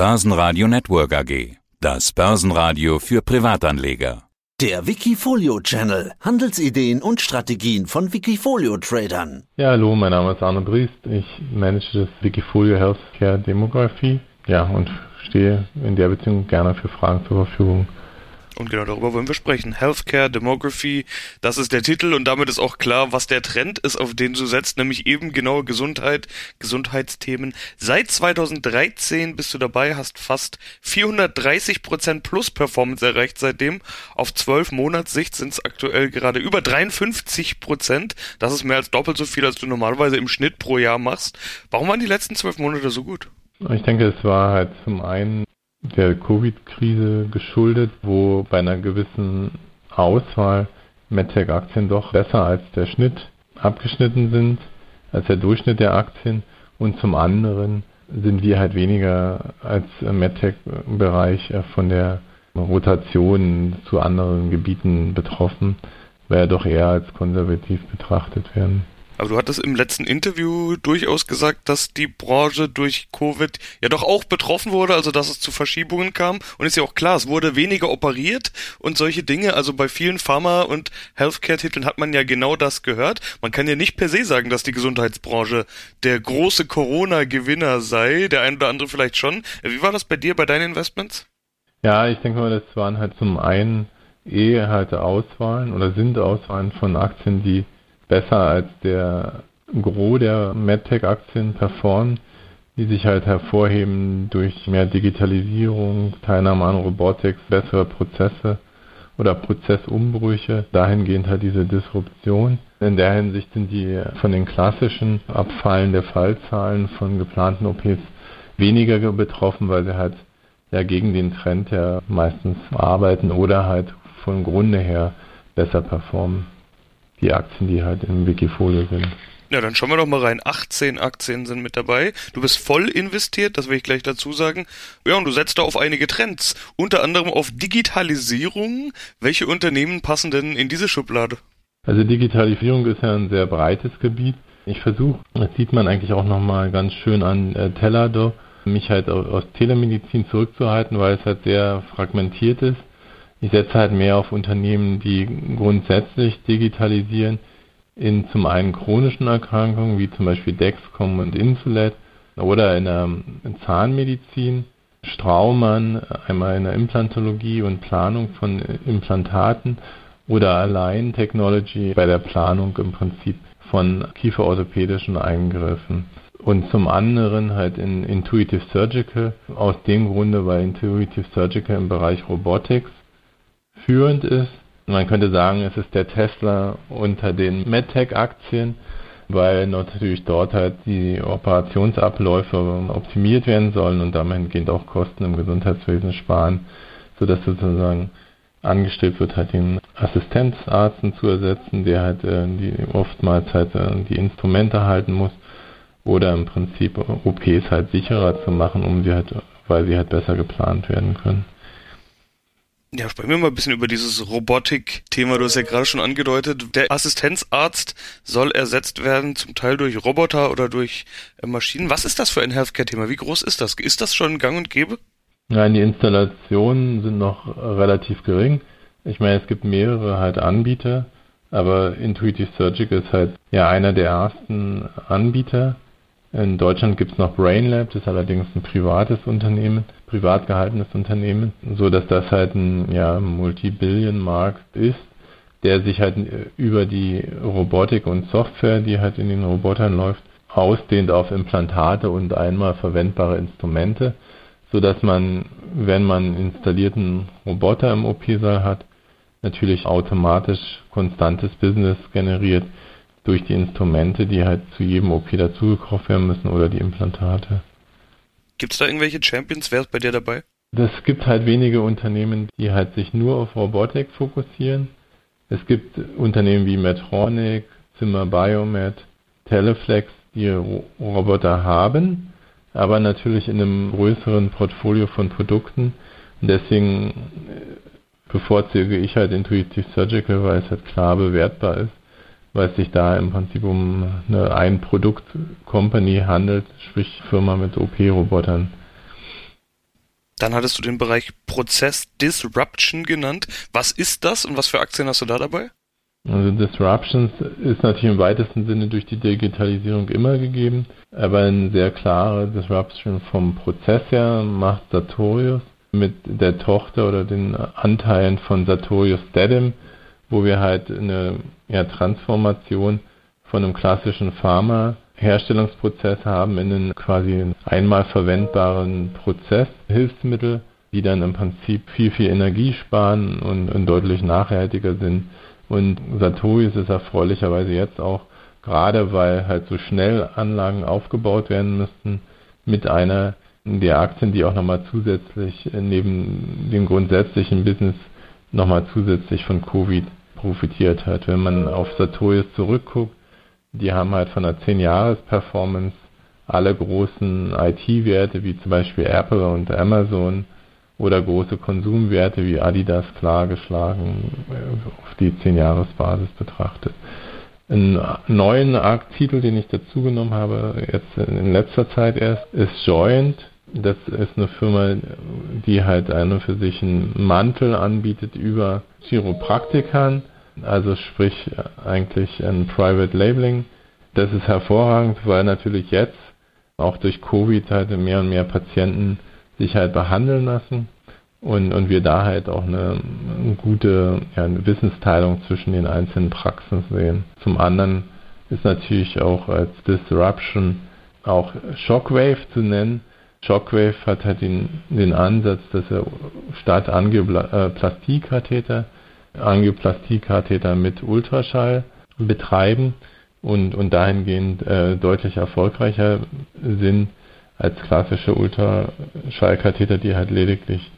Börsenradio Network AG. Das Börsenradio für Privatanleger. Der Wikifolio Channel. Handelsideen und Strategien von Wikifolio Tradern. Ja, hallo, mein Name ist Arne Briest. Ich manage das Wikifolio Healthcare Demography. Ja, und stehe in der Beziehung gerne für Fragen zur Verfügung. Und genau darüber wollen wir sprechen. Healthcare, Demography, das ist der Titel und damit ist auch klar, was der Trend ist, auf den du setzt, nämlich eben genaue Gesundheit, Gesundheitsthemen. Seit 2013 bist du dabei, hast fast 430 Prozent plus Performance erreicht seitdem. Auf 12 Monatssicht sind es aktuell gerade über 53 Prozent. Das ist mehr als doppelt so viel, als du normalerweise im Schnitt pro Jahr machst. Warum waren die letzten zwölf Monate so gut? Ich denke, es war halt zum einen der Covid-Krise geschuldet, wo bei einer gewissen Auswahl MedTech-Aktien doch besser als der Schnitt abgeschnitten sind, als der Durchschnitt der Aktien. Und zum anderen sind wir halt weniger als MedTech-Bereich von der Rotation zu anderen Gebieten betroffen, weil ja doch eher als konservativ betrachtet werden. Aber du hattest im letzten Interview durchaus gesagt, dass die Branche durch Covid ja doch auch betroffen wurde, also dass es zu Verschiebungen kam. Und ist ja auch klar, es wurde weniger operiert und solche Dinge. Also bei vielen Pharma- und Healthcare-Titeln hat man ja genau das gehört. Man kann ja nicht per se sagen, dass die Gesundheitsbranche der große Corona-Gewinner sei. Der ein oder andere vielleicht schon. Wie war das bei dir, bei deinen Investments? Ja, ich denke mal, das waren halt zum einen eh halt Auswahlen oder sind Auswahlen von Aktien, die besser als der Gros der MedTech-Aktien performen, die sich halt hervorheben durch mehr Digitalisierung, Teilnahme an Robotics, bessere Prozesse oder Prozessumbrüche, dahingehend halt diese Disruption. In der Hinsicht sind die von den klassischen Abfallen der Fallzahlen von geplanten OPs weniger betroffen, weil sie halt ja gegen den Trend ja meistens arbeiten oder halt von Grunde her besser performen die Aktien, die halt im Wikifolio sind. Ja, dann schauen wir doch mal rein. 18 Aktien sind mit dabei. Du bist voll investiert, das will ich gleich dazu sagen. Ja, und du setzt da auf einige Trends. Unter anderem auf Digitalisierung. Welche Unternehmen passen denn in diese Schublade? Also Digitalisierung ist ja ein sehr breites Gebiet. Ich versuche, das sieht man eigentlich auch nochmal ganz schön an äh, Tellado, mich halt aus Telemedizin zurückzuhalten, weil es halt sehr fragmentiert ist. Ich setze halt mehr auf Unternehmen, die grundsätzlich digitalisieren in zum einen chronischen Erkrankungen, wie zum Beispiel Dexcom und Insulet, oder in der Zahnmedizin, Straumann, einmal in der Implantologie und Planung von Implantaten oder Align Technology bei der Planung im Prinzip von kieferorthopädischen Eingriffen. Und zum anderen halt in Intuitive Surgical, aus dem Grunde, weil Intuitive Surgical im Bereich Robotics führend ist. Man könnte sagen, es ist der Tesla unter den MedTech-Aktien, weil natürlich dort halt die Operationsabläufe optimiert werden sollen und damit auch Kosten im Gesundheitswesen sparen, sodass sozusagen angestrebt wird, halt den Assistenzarzten zu ersetzen, der halt äh, die oftmals halt äh, die Instrumente halten muss oder im Prinzip OPs halt sicherer zu machen, um sie halt, weil sie halt besser geplant werden können. Ja, sprechen wir mal ein bisschen über dieses Robotik-Thema. Du hast ja gerade schon angedeutet, der Assistenzarzt soll ersetzt werden, zum Teil durch Roboter oder durch äh, Maschinen. Was ist das für ein Healthcare-Thema? Wie groß ist das? Ist das schon gang und gäbe? Nein, die Installationen sind noch relativ gering. Ich meine, es gibt mehrere halt Anbieter, aber Intuitive Surgical ist halt ja einer der ersten Anbieter. In Deutschland gibt es noch BrainLab, das ist allerdings ein privates Unternehmen, privat gehaltenes Unternehmen, so dass das halt ein ja, Multibillion-Markt ist, der sich halt über die Robotik und Software, die halt in den Robotern läuft, ausdehnt auf Implantate und einmal verwendbare Instrumente, so dass man, wenn man installierten Roboter im OP-Saal hat, natürlich automatisch konstantes Business generiert durch die Instrumente, die halt zu jedem OP dazugekauft werden müssen oder die Implantate. Gibt es da irgendwelche Champions? Wer ist bei dir dabei? Es gibt halt wenige Unternehmen, die halt sich nur auf Robotik fokussieren. Es gibt Unternehmen wie Medtronic, Zimmer Biomed, Teleflex, die Roboter haben, aber natürlich in einem größeren Portfolio von Produkten. Und deswegen äh, bevorzuge ich halt Intuitive Surgical, weil es halt klar bewertbar ist weil es sich da im Prinzip um eine Ein-Produkt-Company handelt, sprich Firma mit OP-Robotern. Dann hattest du den Bereich Prozess Disruption genannt. Was ist das und was für Aktien hast du da dabei? Also Disruptions ist natürlich im weitesten Sinne durch die Digitalisierung immer gegeben, aber eine sehr klare Disruption vom Prozess her macht Sartorius mit der Tochter oder den Anteilen von Sartorius Dedim, wo wir halt eine ja, Transformation von einem klassischen Pharma-Herstellungsprozess haben in einen quasi einmal verwendbaren Prozesshilfsmittel, die dann im Prinzip viel, viel Energie sparen und, und deutlich nachhaltiger sind. Und Sartorius ist erfreulicherweise jetzt auch, gerade weil halt so schnell Anlagen aufgebaut werden müssten, mit einer der Aktien, die auch nochmal zusätzlich neben dem grundsätzlichen Business nochmal zusätzlich von Covid profitiert hat. Wenn man auf Sartorius zurückguckt, die haben halt von der 10-Jahres-Performance alle großen IT-Werte wie zum Beispiel Apple und Amazon oder große Konsumwerte wie Adidas klar geschlagen auf die 10-Jahres-Basis betrachtet. Einen neuen Titel, den ich dazu genommen habe, jetzt in letzter Zeit erst, ist Joint. Das ist eine Firma, die halt eine für sich einen Mantel anbietet über Chiropraktikern, also sprich eigentlich ein Private Labeling. Das ist hervorragend, weil natürlich jetzt auch durch Covid halt mehr und mehr Patienten sich halt behandeln lassen und, und wir da halt auch eine, eine gute ja, eine Wissensteilung zwischen den einzelnen Praxen sehen. Zum anderen ist natürlich auch als Disruption auch Shockwave zu nennen. Shockwave hat halt den, den Ansatz, dass er statt Angioplastie-Katheter Angioplastie-Katheter mit Ultraschall betreiben und, und dahingehend äh, deutlich erfolgreicher sind als klassische Ultraschallkatheter, die halt lediglich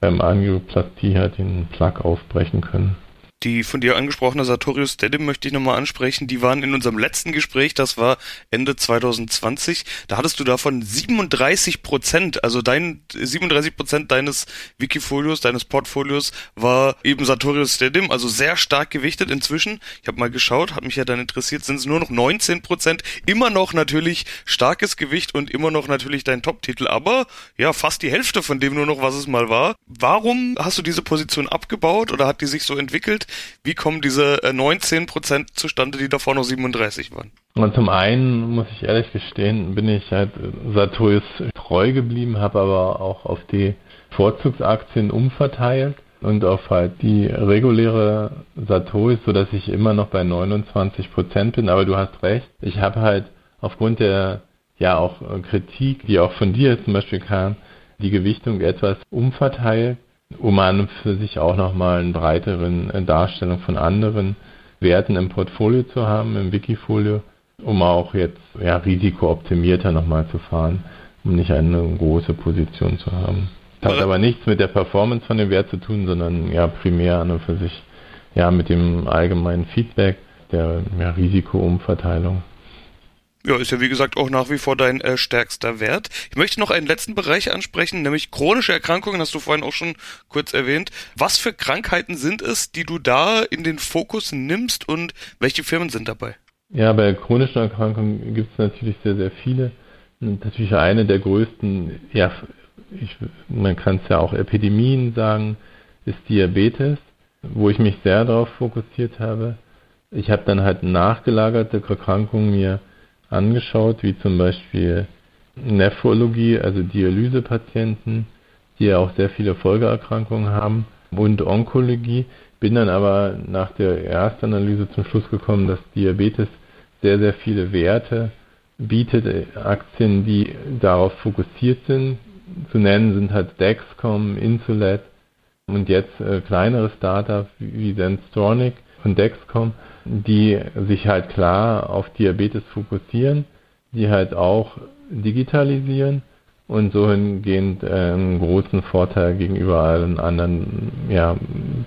beim Angioplastie halt den Plug aufbrechen können. Die von dir angesprochene Sartorius Dedim möchte ich nochmal ansprechen. Die waren in unserem letzten Gespräch, das war Ende 2020. Da hattest du davon 37 Prozent, also dein 37 Prozent deines Wikifolios, deines Portfolios war eben Sartorius Dedim, also sehr stark gewichtet inzwischen. Ich habe mal geschaut, hat mich ja dann interessiert, sind es nur noch 19 Prozent. Immer noch natürlich starkes Gewicht und immer noch natürlich dein Top-Titel, aber ja, fast die Hälfte von dem nur noch, was es mal war. Warum hast du diese Position abgebaut oder hat die sich so entwickelt? Wie kommen diese 19 äh, Prozent zustande, die davor noch 37 waren? Und zum einen muss ich ehrlich gestehen, bin ich halt Sartorius treu geblieben, habe aber auch auf die Vorzugsaktien umverteilt und auf halt die reguläre Sartorius, sodass ich immer noch bei 29 Prozent bin. Aber du hast recht, ich habe halt aufgrund der ja auch Kritik, die auch von dir zum Beispiel kam, die Gewichtung etwas umverteilt um an für sich auch nochmal eine breiteren äh, Darstellung von anderen Werten im Portfolio zu haben, im Wikifolio, um auch jetzt ja, risikooptimierter nochmal zu fahren, um nicht eine große Position zu haben. Das hat aber nichts mit der Performance von dem Wert zu tun, sondern ja primär an und für sich ja mit dem allgemeinen Feedback der ja, Risikoumverteilung. Ja, ist ja wie gesagt auch nach wie vor dein äh, stärkster Wert. Ich möchte noch einen letzten Bereich ansprechen, nämlich chronische Erkrankungen, hast du vorhin auch schon kurz erwähnt. Was für Krankheiten sind es, die du da in den Fokus nimmst und welche Firmen sind dabei? Ja, bei chronischen Erkrankungen gibt es natürlich sehr, sehr viele. Natürlich eine der größten, ja, ich, man kann es ja auch Epidemien sagen, ist Diabetes, wo ich mich sehr darauf fokussiert habe. Ich habe dann halt nachgelagerte Erkrankungen mir angeschaut, wie zum Beispiel Nephrologie, also Dialysepatienten, die ja auch sehr viele Folgeerkrankungen haben, und Onkologie. Bin dann aber nach der Erstanalyse zum Schluss gekommen, dass Diabetes sehr, sehr viele Werte bietet, Aktien, die darauf fokussiert sind. Zu nennen sind halt Dexcom, Insulet und jetzt äh, kleinere Startups wie Senstronic und Dexcom, die sich halt klar auf Diabetes fokussieren, die halt auch digitalisieren und so hingehend äh, einen großen Vorteil gegenüber allen anderen ja,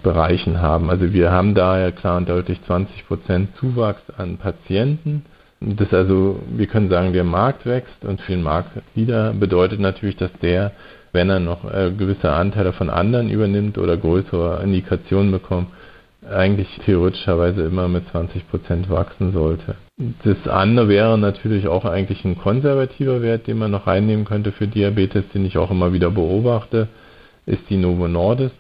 Bereichen haben. Also wir haben daher klar und deutlich 20 Prozent Zuwachs an Patienten. Das also, wir können sagen, der Markt wächst und für den Marktleader bedeutet natürlich, dass der, wenn er noch äh, gewisse Anteile von anderen übernimmt oder größere Indikationen bekommt, eigentlich theoretischerweise immer mit 20 Prozent wachsen sollte. Das andere wäre natürlich auch eigentlich ein konservativer Wert, den man noch reinnehmen könnte für Diabetes, den ich auch immer wieder beobachte, ist die Novo Nordisk,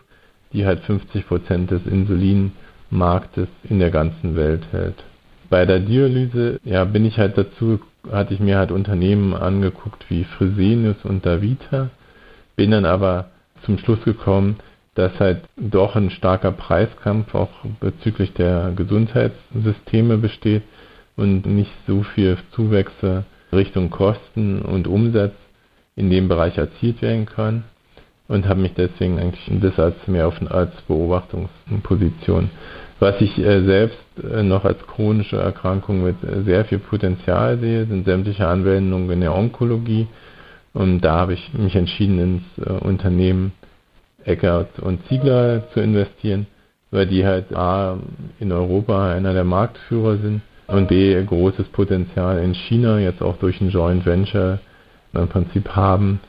die halt 50 Prozent des Insulinmarktes in der ganzen Welt hält. Bei der Dialyse, ja, bin ich halt dazu, hatte ich mir halt Unternehmen angeguckt wie Fresenius und Davita, bin dann aber zum Schluss gekommen, dass halt doch ein starker Preiskampf auch bezüglich der Gesundheitssysteme besteht und nicht so viel Zuwächse Richtung Kosten und Umsatz in dem Bereich erzielt werden können und habe mich deswegen eigentlich das als mehr auf als Beobachtungsposition. Was ich äh, selbst äh, noch als chronische Erkrankung mit sehr viel Potenzial sehe, sind sämtliche Anwendungen in der Onkologie. Und da habe ich mich entschieden, ins äh, Unternehmen Eckert und Ziegler zu investieren, weil die halt A in Europa einer der Marktführer sind und B großes Potenzial in China jetzt auch durch ein Joint Venture im Prinzip haben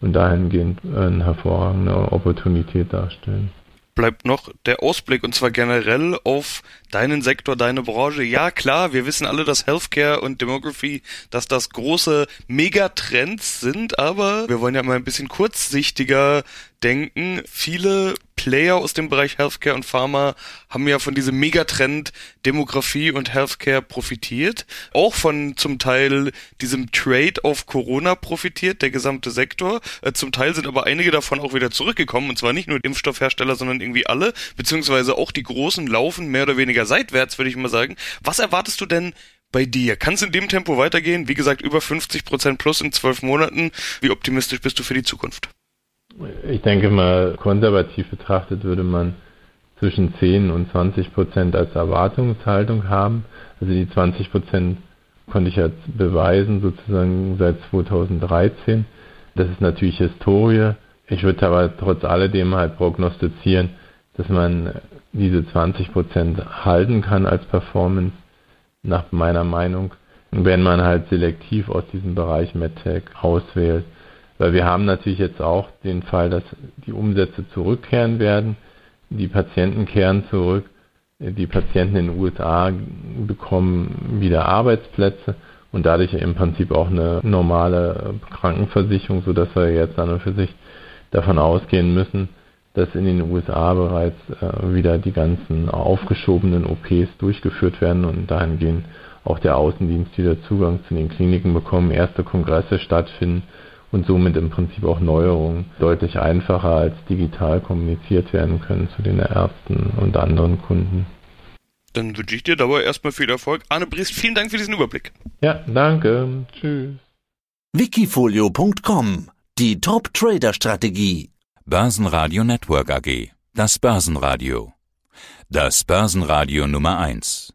und dahingehend eine hervorragende Opportunität darstellen bleibt noch der Ausblick und zwar generell auf deinen Sektor, deine Branche. Ja, klar, wir wissen alle, dass Healthcare und Demography, dass das große Megatrends sind, aber wir wollen ja mal ein bisschen kurzsichtiger denken. Viele Player aus dem Bereich Healthcare und Pharma haben ja von diesem Megatrend Demografie und Healthcare profitiert. Auch von zum Teil diesem Trade auf Corona profitiert, der gesamte Sektor. Äh, zum Teil sind aber einige davon auch wieder zurückgekommen und zwar nicht nur Impfstoffhersteller, sondern irgendwie alle, beziehungsweise auch die großen laufen mehr oder weniger seitwärts, würde ich mal sagen. Was erwartest du denn bei dir? Kann es in dem Tempo weitergehen? Wie gesagt, über 50 Prozent plus in zwölf Monaten. Wie optimistisch bist du für die Zukunft? Ich denke mal, konservativ betrachtet würde man zwischen 10 und 20 Prozent als Erwartungshaltung haben. Also die 20 Prozent konnte ich jetzt beweisen, sozusagen seit 2013. Das ist natürlich Historie. Ich würde aber trotz alledem halt prognostizieren, dass man diese 20 Prozent halten kann als Performance, nach meiner Meinung, wenn man halt selektiv aus diesem Bereich MedTech auswählt. Weil wir haben natürlich jetzt auch den Fall, dass die Umsätze zurückkehren werden. Die Patienten kehren zurück. Die Patienten in den USA bekommen wieder Arbeitsplätze und dadurch im Prinzip auch eine normale Krankenversicherung, sodass wir jetzt an und für sich davon ausgehen müssen, dass in den USA bereits äh, wieder die ganzen aufgeschobenen OPs durchgeführt werden und dahingehend auch der Außendienst wieder Zugang zu den Kliniken bekommen, erste Kongresse stattfinden und somit im Prinzip auch Neuerungen deutlich einfacher als digital kommuniziert werden können zu den Ärzten und anderen Kunden. Dann wünsche ich dir dabei erstmal viel Erfolg. Arne Briest, vielen Dank für diesen Überblick. Ja, danke. Tschüss. Wikifolio.com Die Top Trader Strategie. Börsenradio Network AG. Das Börsenradio. Das Börsenradio Nummer 1.